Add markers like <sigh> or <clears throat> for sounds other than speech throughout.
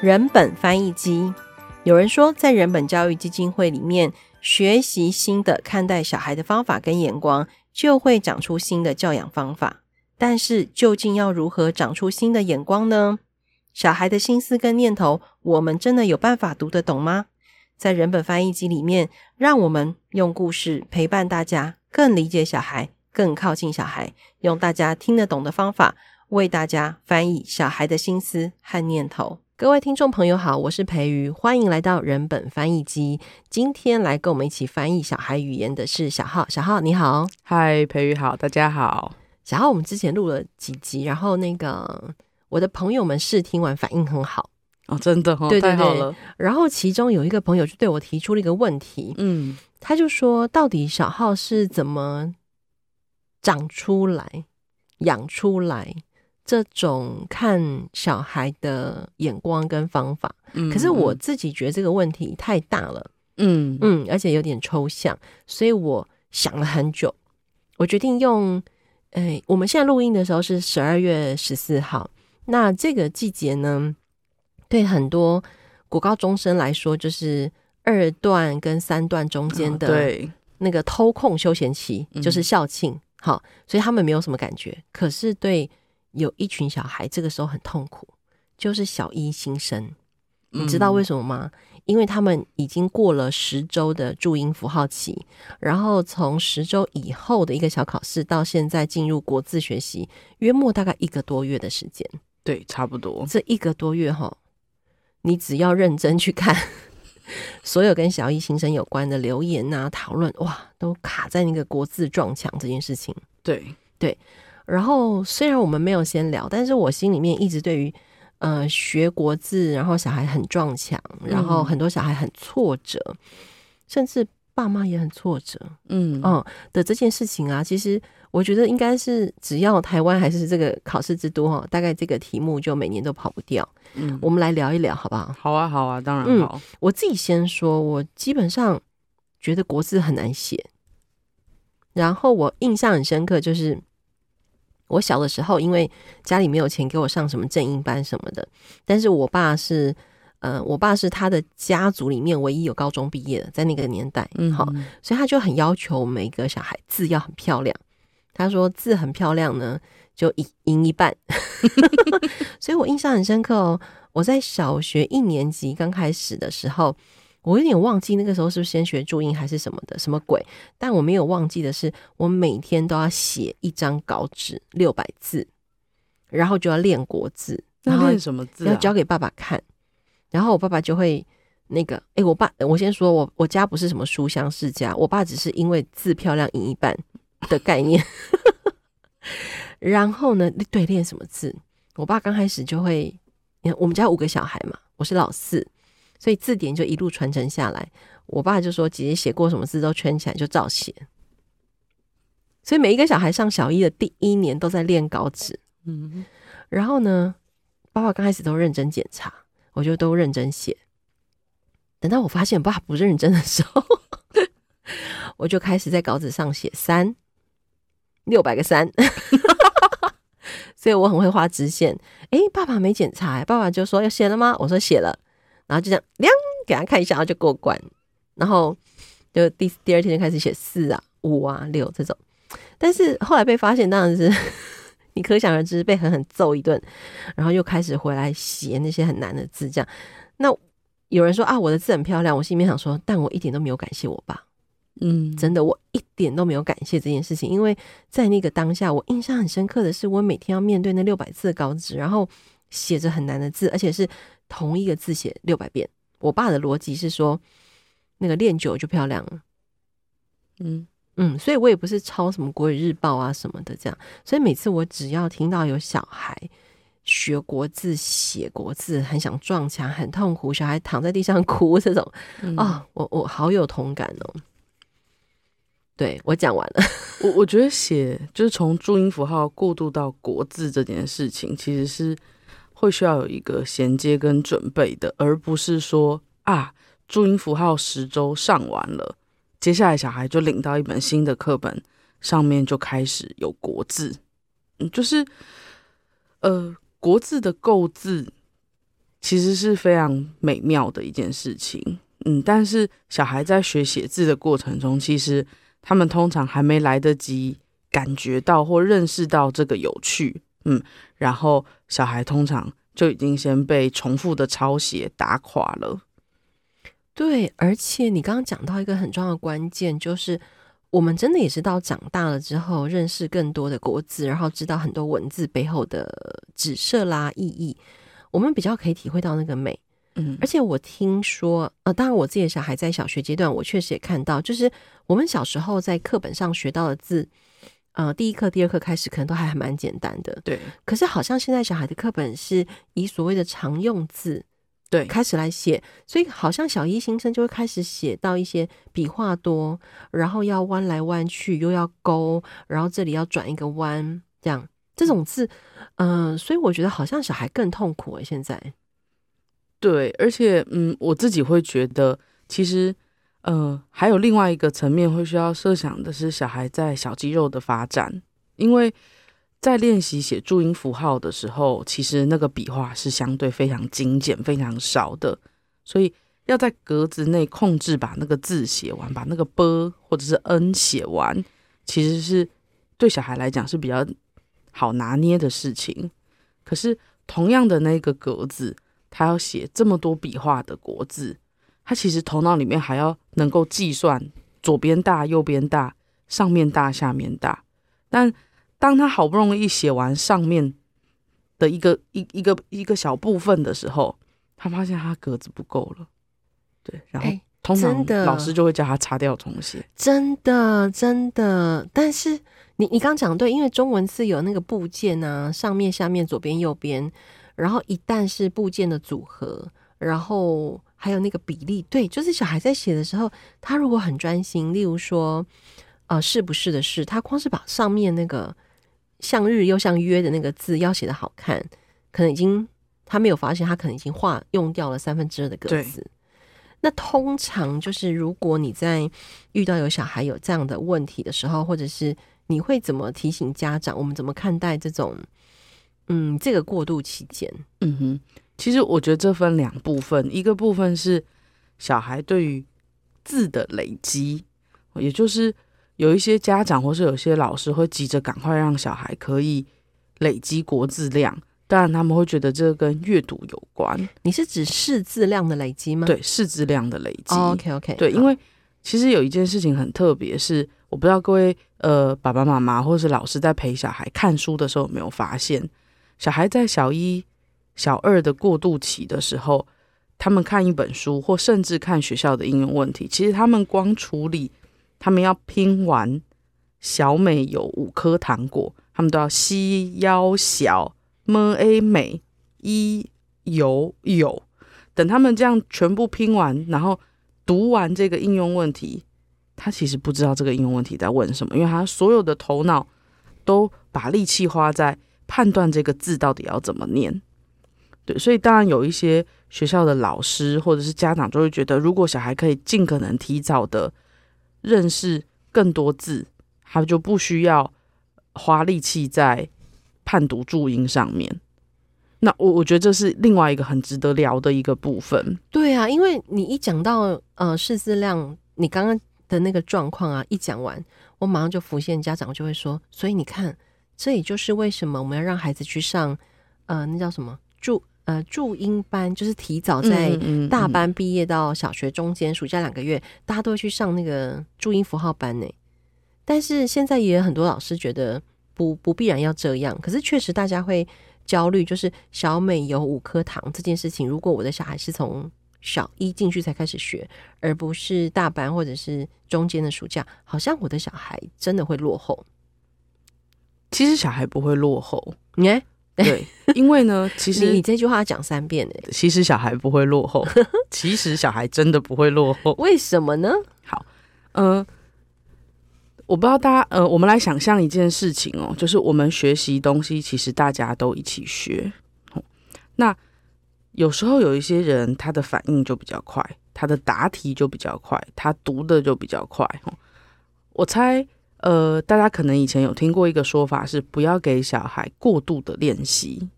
人本翻译机。有人说，在人本教育基金会里面学习新的看待小孩的方法跟眼光，就会长出新的教养方法。但是，究竟要如何长出新的眼光呢？小孩的心思跟念头，我们真的有办法读得懂吗？在人本翻译机里面，让我们用故事陪伴大家，更理解小孩，更靠近小孩，用大家听得懂的方法，为大家翻译小孩的心思和念头。各位听众朋友好，我是培瑜，欢迎来到人本翻译机。今天来跟我们一起翻译小孩语言的是小浩，小浩你好，嗨，培瑜好，大家好。小浩，我们之前录了几集，然后那个我的朋友们试听完反应很好。哦，真的哦，对对对，太好了。然后其中有一个朋友就对我提出了一个问题，嗯，他就说，到底小浩是怎么长出来、养出来这种看小孩的眼光跟方法？嗯，可是我自己觉得这个问题太大了，嗯嗯，而且有点抽象，所以我想了很久，我决定用，哎，我们现在录音的时候是十二月十四号，那这个季节呢？对很多国高中生来说，就是二段跟三段中间的对那个偷空休闲期，就是校庆，好，所以他们没有什么感觉。可是对有一群小孩，这个时候很痛苦，就是小一新生。你知道为什么吗？因为他们已经过了十周的注音符号期，然后从十周以后的一个小考试，到现在进入国字学习，约莫大概一个多月的时间。对，差不多这一个多月哈。你只要认真去看 <laughs> 所有跟小一新生有关的留言啊、讨论，哇，都卡在那个国字撞墙这件事情。对对，然后虽然我们没有先聊，但是我心里面一直对于呃学国字，然后小孩很撞墙，然后很多小孩很挫折，嗯、甚至爸妈也很挫折，嗯嗯的这件事情啊，其实我觉得应该是只要台湾还是这个考试之都哈，大概这个题目就每年都跑不掉。嗯，我们来聊一聊，好不好？好啊，好啊，当然好。嗯，我自己先说，我基本上觉得国字很难写。然后我印象很深刻，就是我小的时候，因为家里没有钱给我上什么正音班什么的，但是我爸是，呃，我爸是他的家族里面唯一有高中毕业的，在那个年代，嗯，好，所以他就很要求每个小孩字要很漂亮。他说字很漂亮呢。就赢赢一半，<laughs> 所以我印象很深刻哦。我在小学一年级刚开始的时候，我有点忘记那个时候是不是先学注音还是什么的，什么鬼？但我没有忘记的是，我每天都要写一张稿纸六百字，然后就要练国字，然后练什么字？要交给爸爸看，然后我爸爸就会那个，哎，我爸，我先说我我家不是什么书香世家，我爸只是因为字漂亮赢一半的概念。<laughs> 然后呢，对，练什么字？我爸刚开始就会，你看我们家五个小孩嘛，我是老四，所以字典就一路传承下来。我爸就说，姐姐写过什么字都圈起来就照写。所以每一个小孩上小一的第一年都在练稿纸，嗯。然后呢，爸爸刚开始都认真检查，我就都认真写。等到我发现爸爸不认真的时候，<laughs> 我就开始在稿纸上写三六百个三。所以我很会画直线。哎，爸爸没检查，爸爸就说要写了吗？我说写了，然后就这样亮给他看一下，然后就过关。然后就第第二天就开始写四啊、五啊、六这种。但是后来被发现，当然是 <laughs> 你可想而知，被狠狠揍一顿，然后又开始回来写那些很难的字。这样，那有人说啊，我的字很漂亮，我心里面想说，但我一点都没有感谢我爸。嗯，真的，我一点都没有感谢这件事情，因为在那个当下，我印象很深刻的是，我每天要面对那六百字的稿纸，然后写着很难的字，而且是同一个字写六百遍。我爸的逻辑是说，那个练久就漂亮了。嗯嗯，所以我也不是抄什么国语日报啊什么的这样，所以每次我只要听到有小孩学国字、写国字，很想撞墙，很痛苦，小孩躺在地上 <laughs> 哭这种，啊、嗯哦，我我好有同感哦。对，我讲完了。<laughs> 我我觉得写就是从注音符号过渡到国字这件事情，其实是会需要有一个衔接跟准备的，而不是说啊，注音符号十周上完了，接下来小孩就领到一本新的课本，上面就开始有国字。嗯，就是呃，国字的构字其实是非常美妙的一件事情。嗯，但是小孩在学写字的过程中，其实他们通常还没来得及感觉到或认识到这个有趣，嗯，然后小孩通常就已经先被重复的抄写打垮了。对，而且你刚刚讲到一个很重要的关键，就是我们真的也是到长大了之后，认识更多的国字，然后知道很多文字背后的指涉啦、意义，我们比较可以体会到那个美。嗯，而且我听说，呃，当然我自己的小孩在小学阶段，我确实也看到，就是我们小时候在课本上学到的字，呃，第一课、第二课开始可能都还还蛮简单的，对。可是好像现在小孩的课本是以所谓的常用字，对，开始来写，所以好像小一新生就会开始写到一些笔画多，然后要弯来弯去，又要勾，然后这里要转一个弯，这样这种字，嗯、呃，所以我觉得好像小孩更痛苦诶，现在。对，而且嗯，我自己会觉得，其实呃，还有另外一个层面会需要设想的是，小孩在小肌肉的发展，因为在练习写注音符号的时候，其实那个笔画是相对非常精简、非常少的，所以要在格子内控制把那个字写完，把那个 “b” 或者是 “n” 写完，其实是对小孩来讲是比较好拿捏的事情。可是同样的那个格子。他要写这么多笔画的国字，他其实头脑里面还要能够计算左边大、右边大、上面大、下面大。但当他好不容易写完上面的一个一一个一个小部分的时候，他发现他格子不够了。对，然后通常老师就会叫他擦掉重写。真的，真的。但是你你刚讲对，因为中文字有那个部件啊，上面、下面、左边、右边。然后一旦是部件的组合，然后还有那个比例，对，就是小孩在写的时候，他如果很专心，例如说，呃，是不是的是，他光是把上面那个像日又像约的那个字要写的好看，可能已经他没有发现，他可能已经画用掉了三分之二的格子。那通常就是如果你在遇到有小孩有这样的问题的时候，或者是你会怎么提醒家长？我们怎么看待这种？嗯，这个过渡期间，嗯哼，其实我觉得这分两部分，一个部分是小孩对于字的累积，也就是有一些家长或是有些老师会急着赶快让小孩可以累积国字量，当然他们会觉得这个跟阅读有关。你是指识字量的累积吗？对，识字量的累积。Oh, OK OK，对，因为其实有一件事情很特别，是我不知道各位呃爸爸妈妈或是老师在陪小孩看书的时候有没有发现。小孩在小一、小二的过渡期的时候，他们看一本书，或甚至看学校的应用问题，其实他们光处理，他们要拼完“小美有五颗糖果”，他们都要西腰小 m a 美一有有，等他们这样全部拼完，然后读完这个应用问题，他其实不知道这个应用问题在问什么，因为他所有的头脑都把力气花在。判断这个字到底要怎么念，对，所以当然有一些学校的老师或者是家长就会觉得，如果小孩可以尽可能提早的认识更多字，他就不需要花力气在判读注音上面。那我我觉得这是另外一个很值得聊的一个部分。对啊，因为你一讲到呃识字量，你刚刚的那个状况啊，一讲完，我马上就浮现，家长就会说，所以你看。这也就是为什么我们要让孩子去上，呃，那叫什么注呃注音班，就是提早在大班毕业到小学中间暑假两个月，大家都会去上那个注音符号班呢。但是现在也有很多老师觉得不不必然要这样，可是确实大家会焦虑，就是小美有五颗糖这件事情，如果我的小孩是从小一进去才开始学，而不是大班或者是中间的暑假，好像我的小孩真的会落后。其实小孩不会落后，欸、对，因为呢，<laughs> 其实你，你这句话要讲三遍哎。其实小孩不会落后，<laughs> 其实小孩真的不会落后，为什么呢？好，呃，我不知道大家，呃，我们来想象一件事情哦，就是我们学习东西，其实大家都一起学。那有时候有一些人，他的反应就比较快，他的答题就比较快，他读的就比较快。我猜。呃，大家可能以前有听过一个说法是，不要给小孩过度的练习，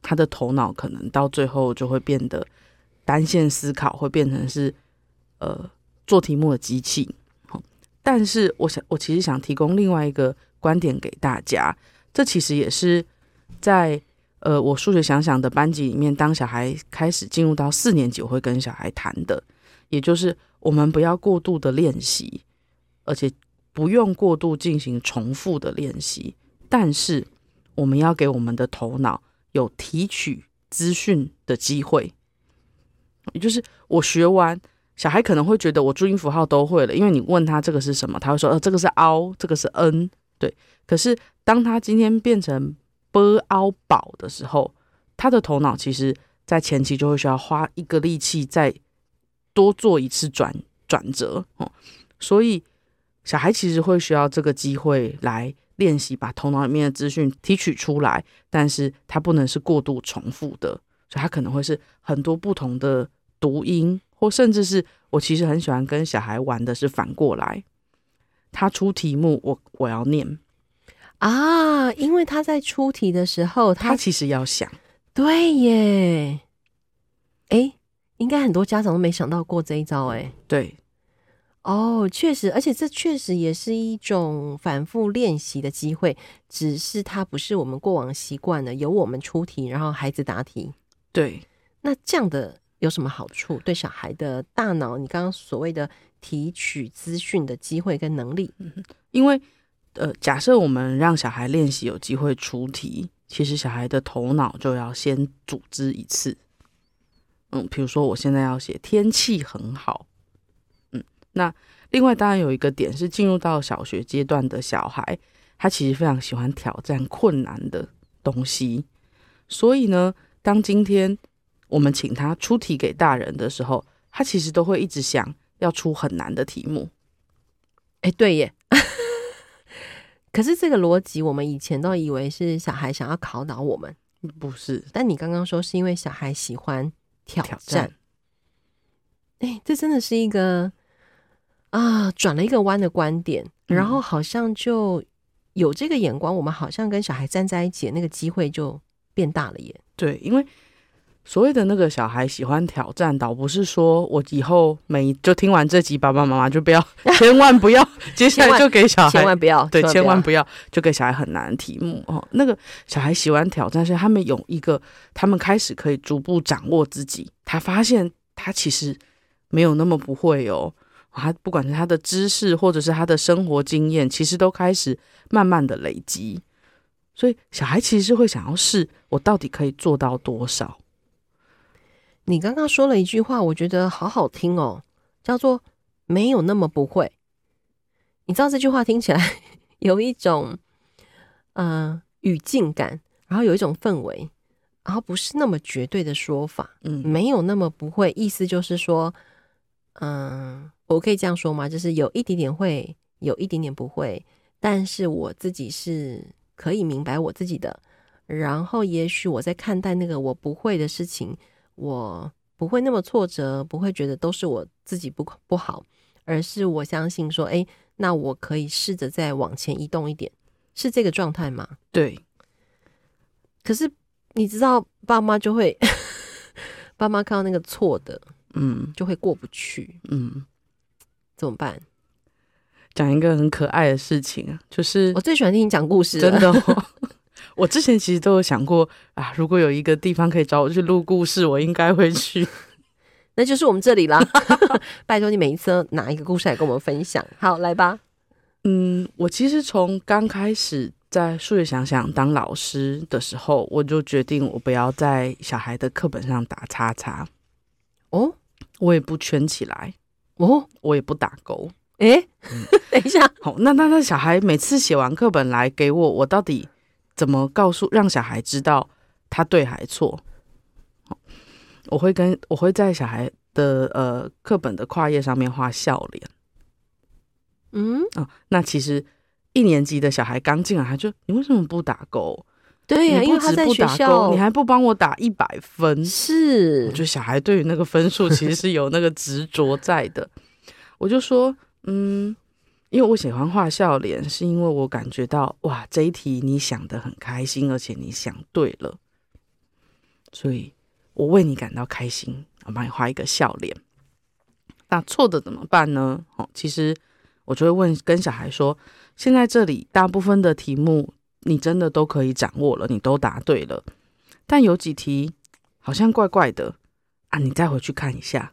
他的头脑可能到最后就会变得单线思考，会变成是呃做题目的机器。但是我想，我其实想提供另外一个观点给大家，这其实也是在呃我数学想想的班级里面，当小孩开始进入到四年级，我会跟小孩谈的，也就是我们不要过度的练习，而且不用过度进行重复的练习，但是我们要给我们的头脑有提取资讯的机会，也就是我学完。小孩可能会觉得我注音符号都会了，因为你问他这个是什么，他会说呃这个是凹，这个是 n，对。可是当他今天变成 b 凹宝的时候，他的头脑其实在前期就会需要花一个力气再多做一次转转折哦，所以小孩其实会需要这个机会来练习把头脑里面的资讯提取出来，但是他不能是过度重复的，所以他可能会是很多不同的读音。或甚至是我其实很喜欢跟小孩玩的是反过来，他出题目，我我要念啊，因为他在出题的时候，他，他其实要想，对耶，哎，应该很多家长都没想到过这一招，哎，对，哦，确实，而且这确实也是一种反复练习的机会，只是它不是我们过往习惯的，由我们出题，然后孩子答题，对，那这样的。有什么好处？对小孩的大脑，你刚刚所谓的提取资讯的机会跟能力，嗯，因为呃，假设我们让小孩练习有机会出题，其实小孩的头脑就要先组织一次。嗯，比如说我现在要写天气很好，嗯，那另外当然有一个点是进入到小学阶段的小孩，他其实非常喜欢挑战困难的东西，所以呢，当今天。我们请他出题给大人的时候，他其实都会一直想要出很难的题目。哎，对耶。<laughs> 可是这个逻辑，我们以前都以为是小孩想要考倒我们，不是。但你刚刚说是因为小孩喜欢挑战。哎，这真的是一个啊，转了一个弯的观点，然后好像就有这个眼光，我们好像跟小孩站在一起，那个机会就变大了耶。对，因为。所谓的那个小孩喜欢挑战，倒不是说我以后每就听完这集，爸爸妈妈就不要，<laughs> 千万不要，接下来就给小孩，千万不要，对，千万不要就给小孩很难的题目哦。那个小孩喜欢挑战，是他们有一个，他们开始可以逐步掌握自己，他发现他其实没有那么不会哦，他不管是他的知识或者是他的生活经验，其实都开始慢慢的累积，所以小孩其实是会想要试，我到底可以做到多少。你刚刚说了一句话，我觉得好好听哦，叫做“没有那么不会”。你知道这句话听起来 <laughs> 有一种呃语境感，然后有一种氛围，然后不是那么绝对的说法。嗯，没有那么不会，意思就是说，嗯、呃，我可以这样说吗？就是有一点点会，有一点点不会，但是我自己是可以明白我自己的。然后，也许我在看待那个我不会的事情。我不会那么挫折，不会觉得都是我自己不不好，而是我相信说，哎，那我可以试着再往前移动一点，是这个状态吗？对。可是你知道，爸妈就会，<laughs> 爸妈看到那个错的，嗯，就会过不去，嗯，怎么办？讲一个很可爱的事情啊，就是我最喜欢听你讲故事，真的哦。<laughs> 我之前其实都有想过啊，如果有一个地方可以找我去录故事，我应该会去。<laughs> 那就是我们这里啦。<laughs> 拜托你每一次拿一个故事来跟我们分享。好，来吧。嗯，我其实从刚开始在数学想想当老师的时候，我就决定我不要在小孩的课本上打叉叉。哦，我也不圈起来。哦，我也不打勾。哎、嗯，<laughs> 等一下。好，那那那小孩每次写完课本来给我，我到底？怎么告诉让小孩知道他对还错？我会跟我会在小孩的呃课本的跨页上面画笑脸。嗯，哦，那其实一年级的小孩刚进来，他就你为什么不打勾？对呀，啊，因为他在学校，你还不帮我打一百分？是，我觉得小孩对于那个分数其实是有那个执着在的。我就说，嗯。因为我喜欢画笑脸，是因为我感觉到哇，这一题你想的很开心，而且你想对了。所以我为你感到开心，我帮你画一个笑脸。那错的怎么办呢？哦，其实我就会问跟小孩说：现在这里大部分的题目你真的都可以掌握了，你都答对了，但有几题好像怪怪的啊，你再回去看一下。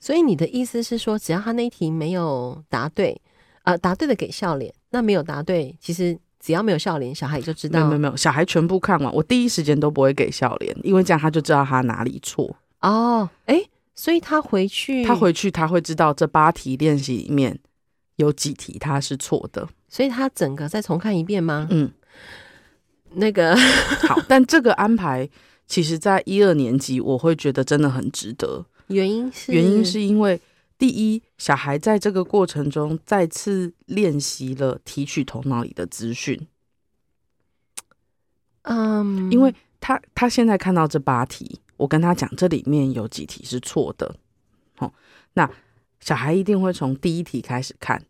所以你的意思是说，只要他那一题没有答对，呃，答对的给笑脸，那没有答对，其实只要没有笑脸，小孩就知道。没有没有小孩全部看完，我第一时间都不会给笑脸，因为这样他就知道他哪里错。哦，哎，所以他回去，他回去他会知道这八题练习里面有几题他是错的，所以他整个再重看一遍吗？嗯，那个 <laughs> 好，但这个安排其实在一二年级，我会觉得真的很值得。原因是原因是因为第一，小孩在这个过程中再次练习了提取头脑里的资讯。嗯，因为他他现在看到这八题，我跟他讲这里面有几题是错的。好，那小孩一定会从第一题开始看，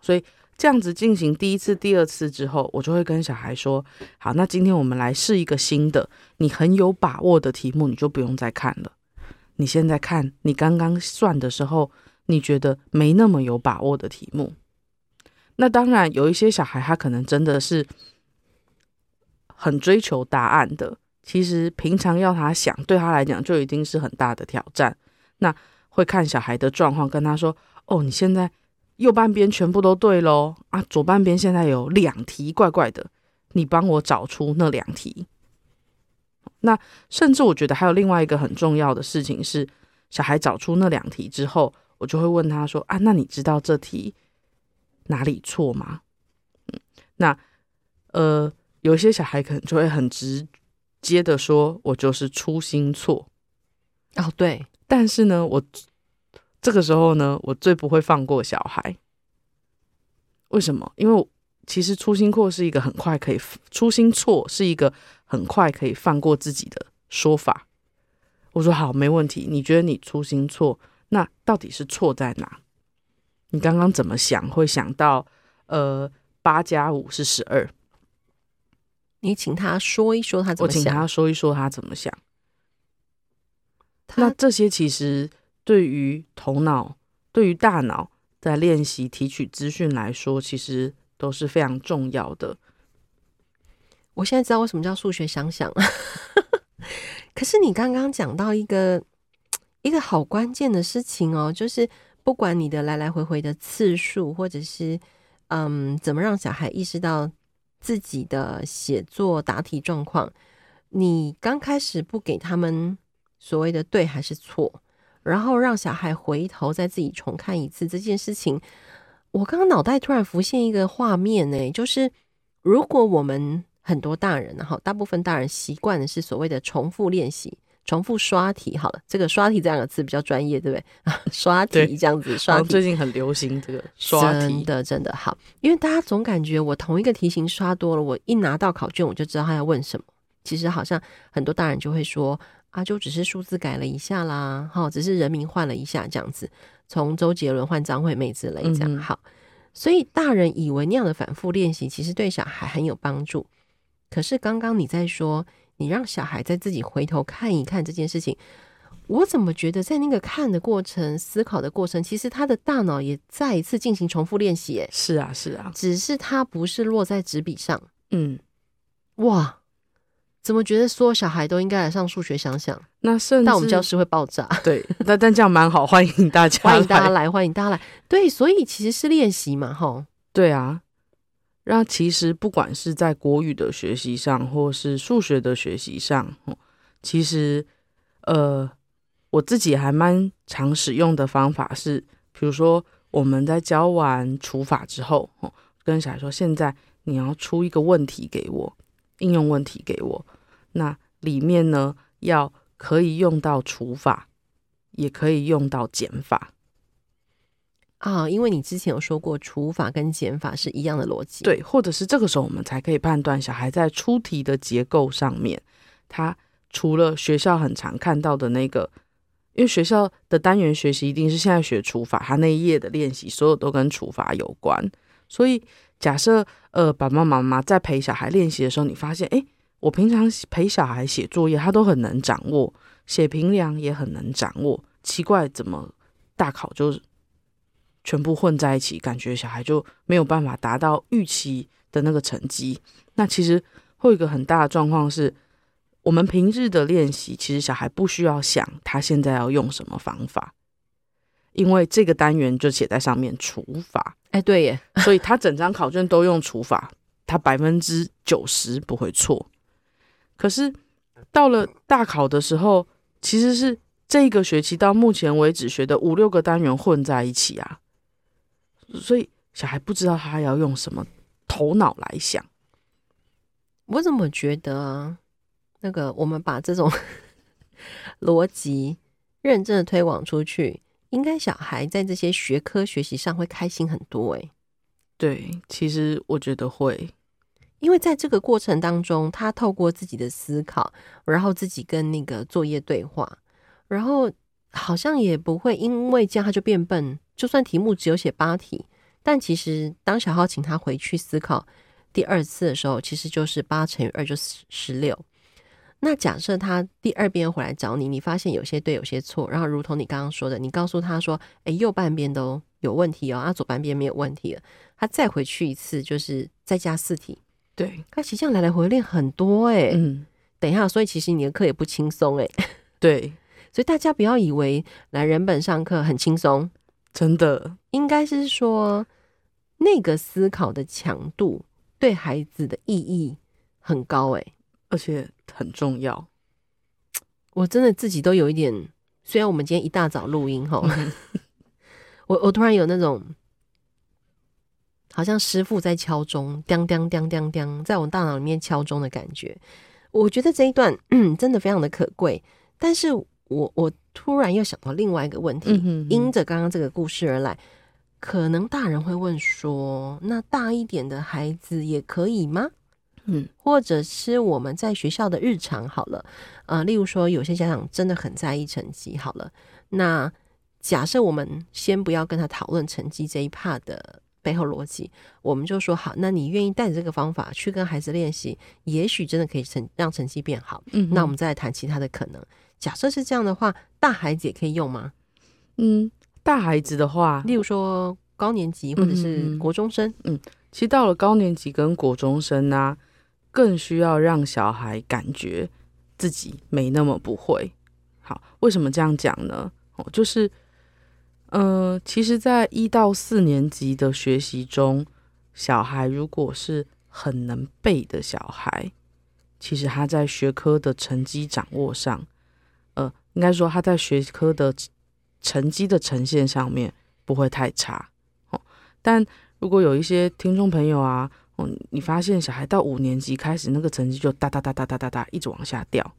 所以这样子进行第一次、第二次之后，我就会跟小孩说：好，那今天我们来试一个新的，你很有把握的题目，你就不用再看了。你现在看，你刚刚算的时候，你觉得没那么有把握的题目，那当然有一些小孩他可能真的是很追求答案的。其实平常要他想，对他来讲就已经是很大的挑战。那会看小孩的状况，跟他说：“哦，你现在右半边全部都对喽，啊，左半边现在有两题怪怪的，你帮我找出那两题。”那甚至我觉得还有另外一个很重要的事情是，小孩找出那两题之后，我就会问他说：“啊，那你知道这题哪里错吗？”嗯，那呃，有些小孩可能就会很直接的说：“我就是粗心错。”哦，对。但是呢，我这个时候呢，我最不会放过小孩。为什么？因为其实粗心错是一个很快可以，粗心错是一个。很快可以放过自己的说法，我说好，没问题。你觉得你粗心错，那到底是错在哪？你刚刚怎么想？会想到呃，八加五是十二。你请他说一说他怎么想。我请他说一说他怎么想。那这些其实对于头脑、对于大脑在练习提取资讯来说，其实都是非常重要的。我现在知道为什么叫数学想想了。<laughs> 可是你刚刚讲到一个一个好关键的事情哦，就是不管你的来来回回的次数，或者是嗯，怎么让小孩意识到自己的写作答题状况，你刚开始不给他们所谓的对还是错，然后让小孩回头再自己重看一次这件事情，我刚刚脑袋突然浮现一个画面呢，就是如果我们很多大人，然后大部分大人习惯的是所谓的重复练习、重复刷题。好了，这个“刷题”这两个字比较专业，对不对？<laughs> 刷题这样子刷题，最近很流行这个刷题，真的真的好，因为大家总感觉我同一个题型刷多了，我一拿到考卷我就知道他要问什么。其实好像很多大人就会说啊，就只是数字改了一下啦，哈，只是人名换了一下这样子，从周杰伦换张惠妹之类这样。嗯、好，所以大人以为那样的反复练习，其实对小孩很有帮助。可是刚刚你在说，你让小孩再自己回头看一看这件事情，我怎么觉得在那个看的过程、思考的过程，其实他的大脑也再一次进行重复练习。哎，是啊，是啊，只是他不是落在纸笔上。嗯，哇，怎么觉得所有小孩都应该来上数学想想？那甚至但我们教室会爆炸。对，但 <laughs> 但这样蛮好，欢迎大家，<laughs> 欢迎大家来，欢迎大家来。对，所以其实是练习嘛，吼。对啊。那其实不管是在国语的学习上，或是数学的学习上，其实呃，我自己还蛮常使用的方法是，比如说我们在教完除法之后，跟小孩说，现在你要出一个问题给我，应用问题给我，那里面呢要可以用到除法，也可以用到减法。啊，因为你之前有说过除法跟减法是一样的逻辑，对，或者是这个时候我们才可以判断小孩在出题的结构上面，他除了学校很常看到的那个，因为学校的单元学习一定是现在学除法，他那一页的练习所有都跟除法有关，所以假设呃爸爸妈妈在陪小孩练习的时候，你发现哎，我平常陪小孩写作业，他都很能掌握，写平量也很能掌握。奇怪，怎么大考就全部混在一起，感觉小孩就没有办法达到预期的那个成绩？那其实会有一个很大的状况是，我们平日的练习，其实小孩不需要想他现在要用什么方法，因为这个单元就写在上面除法。哎，对耶，所以他整张考卷都用除法，他百分之九十不会错。可是到了大考的时候，其实是这个学期到目前为止学的五六个单元混在一起啊，所以小孩不知道他要用什么头脑来想。我怎么觉得啊？那个我们把这种 <laughs> 逻辑认真的推广出去。应该小孩在这些学科学习上会开心很多诶。对，其实我觉得会，因为在这个过程当中，他透过自己的思考，然后自己跟那个作业对话，然后好像也不会因为这样他就变笨。就算题目只有写八题，但其实当小浩请他回去思考第二次的时候，其实就是八乘以二就是十六。那假设他第二遍回来找你，你发现有些对，有些错，然后如同你刚刚说的，你告诉他说：“诶，右半边都有问题哦，啊，左半边没有问题了。”他再回去一次，就是再加四题。对，他其实这样来来回回练很多诶。嗯，等一下，所以其实你的课也不轻松诶。<laughs> 对，所以大家不要以为来人本上课很轻松，真的应该是说那个思考的强度对孩子的意义很高诶。而且很重要，<tsk> 我真的自己都有一点。虽然我们今天一大早录音哈，<laughs> 我我突然有那种好像师傅在敲钟，叮叮叮叮叮，在我大脑里面敲钟的感觉。我觉得这一段 <clears throat> 真的非常的可贵。但是我我突然又想到另外一个问题，因着刚刚这个故事而来，可能大人会问说：那大一点的孩子也可以吗？嗯，或者是我们在学校的日常好了，呃，例如说有些家长真的很在意成绩好了，那假设我们先不要跟他讨论成绩这一 part 的背后逻辑，我们就说好，那你愿意带着这个方法去跟孩子练习，也许真的可以成让成绩变好。嗯，那我们再来谈其他的可能。假设是这样的话，大孩子也可以用吗？嗯，大孩子的话，例如说高年级或者是国中生，嗯，嗯，其实到了高年级跟国中生呢、啊。更需要让小孩感觉自己没那么不会。好，为什么这样讲呢？哦，就是，呃，其实，在一到四年级的学习中，小孩如果是很能背的小孩，其实他在学科的成绩掌握上，呃，应该说他在学科的成绩的呈现上面不会太差。哦，但如果有一些听众朋友啊，哦，你发现小孩到五年级开始，那个成绩就哒哒哒哒哒哒哒一直往下掉。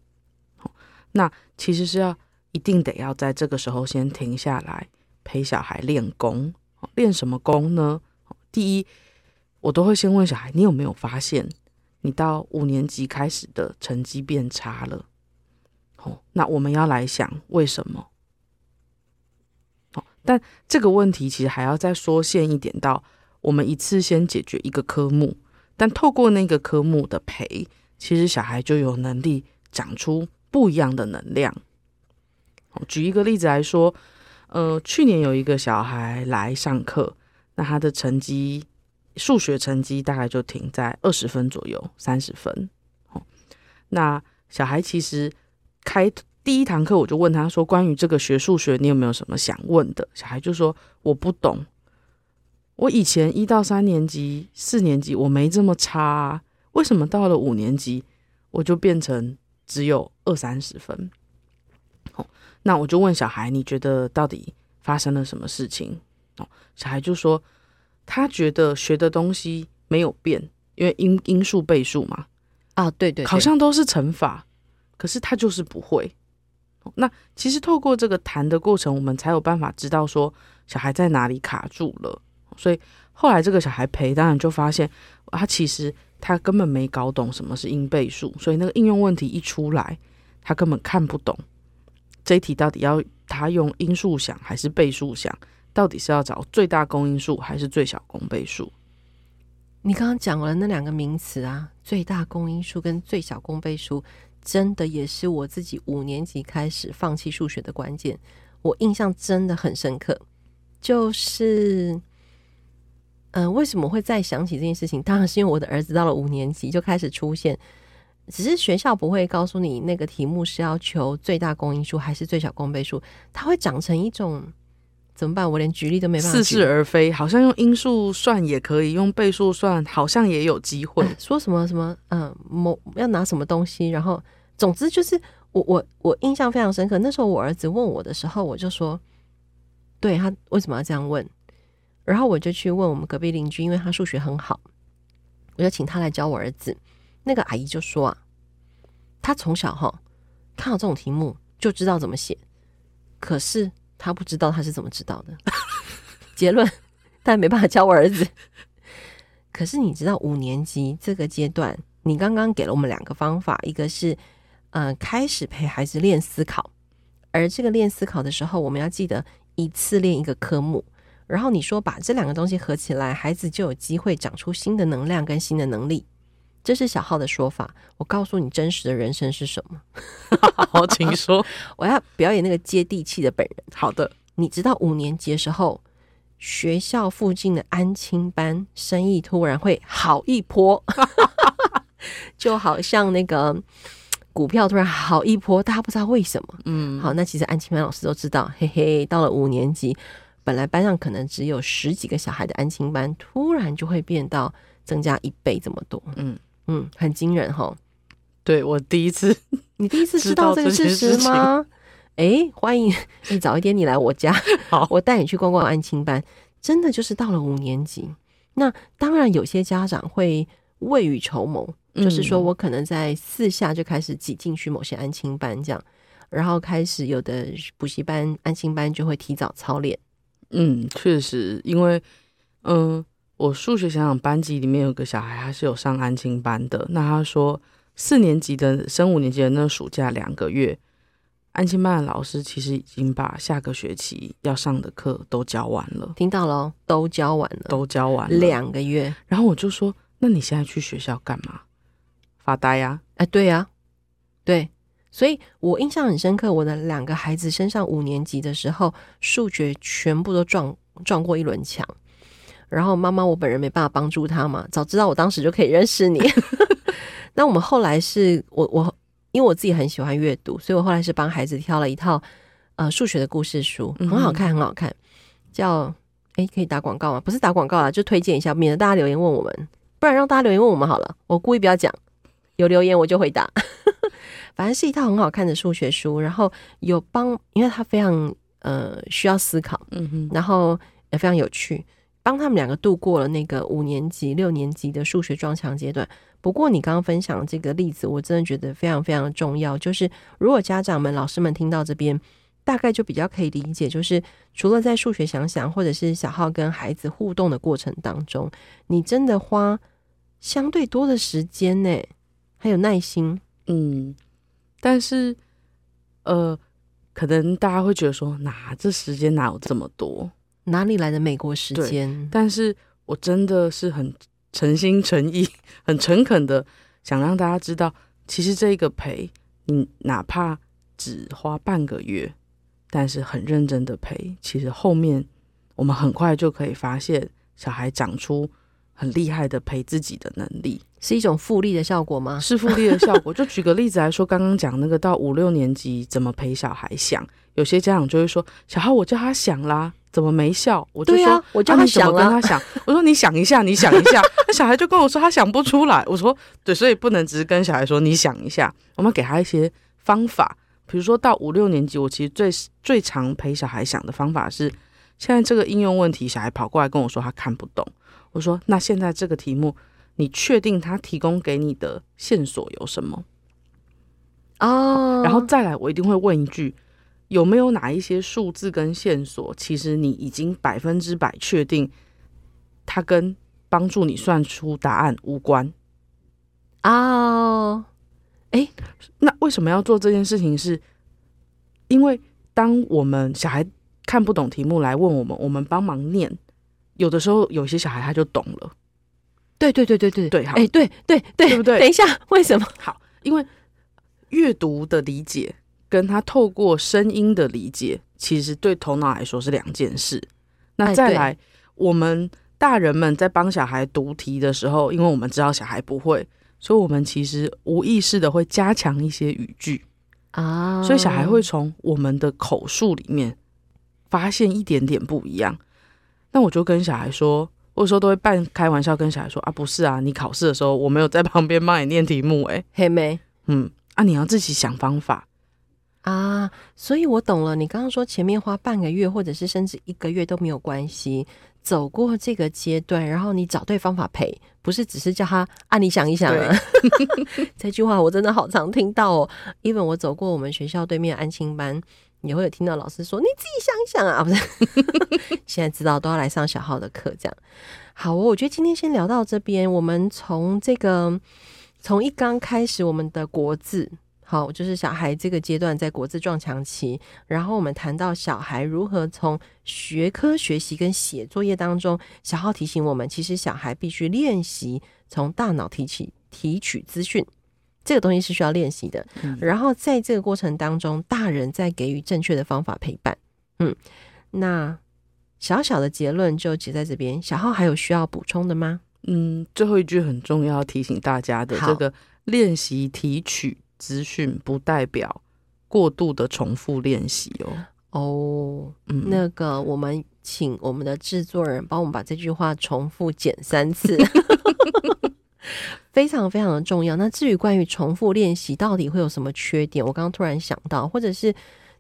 哦那其实是要一定得要在这个时候先停下来陪小孩练功。练什么功呢？第一，我都会先问小孩，你有没有发现你到五年级开始的成绩变差了？哦，那我们要来想为什么？哦，但这个问题其实还要再缩限一点到。我们一次先解决一个科目，但透过那个科目的培，其实小孩就有能力长出不一样的能量。举一个例子来说，呃，去年有一个小孩来上课，那他的成绩，数学成绩大概就停在二十分左右，三十分。那小孩其实开第一堂课，我就问他说：“关于这个学数学，你有没有什么想问的？”小孩就说：“我不懂。”我以前一到三年级、四年级我没这么差啊，为什么到了五年级我就变成只有二三十分？哦，那我就问小孩，你觉得到底发生了什么事情？哦，小孩就说他觉得学的东西没有变，因为因因数倍数嘛。啊，对对，对，好像都是乘法，可是他就是不会。那其实透过这个谈的过程，我们才有办法知道说小孩在哪里卡住了。所以后来这个小孩陪，当然就发现他其实他根本没搞懂什么是因倍数，所以那个应用问题一出来，他根本看不懂这一题到底要他用因数想还是倍数想，到底是要找最大公因数还是最小公倍数？你刚刚讲了那两个名词啊，最大公因数跟最小公倍数，真的也是我自己五年级开始放弃数学的关键。我印象真的很深刻，就是，嗯、呃，为什么会再想起这件事情？当然是因为我的儿子到了五年级就开始出现，只是学校不会告诉你那个题目是要求最大公因数还是最小公倍数，它会长成一种。怎么办？我连举例都没办法，似是而非。好像用因数算也可以，用倍数算好像也有机会。呃、说什么什么？嗯、呃，某要拿什么东西？然后，总之就是我我我印象非常深刻。那时候我儿子问我的时候，我就说，对他为什么要这样问？然后我就去问我们隔壁邻居，因为他数学很好，我就请他来教我儿子。那个阿姨就说啊，他从小哈看到这种题目就知道怎么写，可是。他不知道他是怎么知道的，<laughs> 结论，但没办法教我儿子。可是你知道五年级这个阶段，你刚刚给了我们两个方法，一个是呃开始陪孩子练思考，而这个练思考的时候，我们要记得一次练一个科目。然后你说把这两个东西合起来，孩子就有机会长出新的能量跟新的能力。这是小浩的说法。我告诉你，真实的人生是什么？<laughs> 好，请说。<laughs> 我要表演那个接地气的本人。好的，你知道五年级的时候，学校附近的安亲班生意突然会好一波，<laughs> 就好像那个股票突然好一波，大家不知道为什么。嗯，好，那其实安亲班老师都知道，嘿嘿，到了五年级，本来班上可能只有十几个小孩的安亲班，突然就会变到增加一倍这么多。嗯。嗯，很惊人哈。对，我第一次，<laughs> 你第一次知道这个事实吗？哎，欢迎你早一点，你来我家，<laughs> 好，我带你去逛逛安亲班。真的就是到了五年级，那当然有些家长会未雨绸缪，嗯、就是说我可能在四下就开始挤进去某些安亲班这样，然后开始有的补习班、安亲班就会提早操练。嗯，确实，因为嗯。呃我数学想想班级里面有个小孩，他是有上安亲班的。那他说，四年级的升五年级的那个暑假两个月，安亲班的老师其实已经把下个学期要上的课都教完了。听到了，都教完了，都教完了两个月。然后我就说，那你现在去学校干嘛？发呆呀？哎，对呀，对。所以我印象很深刻，我的两个孩子升上五年级的时候，数学全部都撞撞过一轮墙。然后妈妈，我本人没办法帮助他嘛，早知道我当时就可以认识你。<laughs> 那我们后来是我我，因为我自己很喜欢阅读，所以我后来是帮孩子挑了一套呃数学的故事书，很好看，很好看。叫哎，可以打广告吗？不是打广告啦，就推荐一下，免得大家留言问我们，不然让大家留言问我们好了。我故意不要讲，有留言我就回答。<laughs> 反正是一套很好看的数学书，然后有帮，因为他非常呃需要思考，嗯哼，然后也非常有趣。帮他们两个度过了那个五年级、六年级的数学撞墙阶段。不过，你刚刚分享的这个例子，我真的觉得非常非常重要。就是如果家长们、老师们听到这边，大概就比较可以理解，就是除了在数学想想，或者是小号跟孩子互动的过程当中，你真的花相对多的时间呢，还有耐心。嗯，但是，呃，可能大家会觉得说，哪这时间哪有这么多？哪里来的美国时间？但是我真的是很诚心诚意、<laughs> 很诚恳的想让大家知道，其实这个陪你，哪怕只花半个月，但是很认真的陪，其实后面我们很快就可以发现小孩长出很厉害的陪自己的能力，是一种复利的效果吗？是复利的效果。<laughs> 就举个例子来说，刚刚讲那个到五六年级怎么陪小孩想，有些家长就会说：“小孩，我叫他想啦。”怎么没效？我就说，啊、我叫他想、啊、跟他想。我说你想一下，你想一下。<laughs> 那小孩就跟我说他想不出来。我说对，所以不能只是跟小孩说你想一下，我们给他一些方法。比如说到五六年级，我其实最最常陪小孩想的方法是，现在这个应用问题，小孩跑过来跟我说他看不懂。我说那现在这个题目，你确定他提供给你的线索有什么？哦，然后再来，我一定会问一句。有没有哪一些数字跟线索，其实你已经百分之百确定，它跟帮助你算出答案无关？哦，哎，那为什么要做这件事情是？是因为当我们小孩看不懂题目来问我们，我们帮忙念，有的时候有些小孩他就懂了。对对对对对对，好，哎，对对对，对不对？等一下，为什么？好，因为阅读的理解跟他透过声音的理解，其实对头脑来说是两件事。那再来，我们大人们在帮小孩读题的时候，因为我们知道小孩不会，所以我们其实无意识的会加强一些语句啊，所以小孩会从我们的口述里面发现一点点不一样。那我就跟小孩说，我有时候都会半开玩笑跟小孩说啊，不是啊，你考试的时候我没有在旁边帮你念题目，欸，诶，黑妹，嗯，啊，你要自己想方法。啊，所以我懂了。你刚刚说前面花半个月，或者是甚至一个月都没有关系，走过这个阶段，然后你找对方法陪，不是只是叫他啊，你想一想啊。<laughs> 这句话我真的好常听到哦。Even 我走过我们学校对面安亲班，也会有听到老师说：“你自己想一想啊。”不是，现在知道都要来上小号的课，这样好哦。我觉得今天先聊到这边，我们从这个从一刚开始，我们的国字。好，就是小孩这个阶段在国字撞墙期，然后我们谈到小孩如何从学科学习跟写作业当中，小号提醒我们，其实小孩必须练习从大脑提取提取资讯，这个东西是需要练习的。嗯，然后在这个过程当中，大人在给予正确的方法陪伴。嗯，那小小的结论就结在这边。小浩还有需要补充的吗？嗯，最后一句很重要，提醒大家的这个练习提取。资讯不代表过度的重复练习哦。哦，嗯，那个我们请我们的制作人帮我们把这句话重复剪三次，<laughs> 非常非常的重要。那至于关于重复练习到底会有什么缺点，我刚刚突然想到，或者是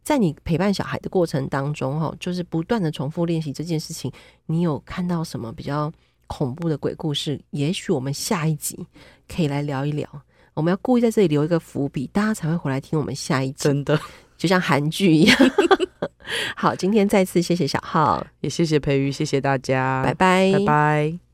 在你陪伴小孩的过程当中，哈，就是不断的重复练习这件事情，你有看到什么比较恐怖的鬼故事？也许我们下一集可以来聊一聊。我们要故意在这里留一个伏笔，大家才会回来听我们下一集。真的，就像韩剧一样。<laughs> 好，今天再次谢谢小浩，也谢谢培瑜，谢谢大家，拜拜，拜拜。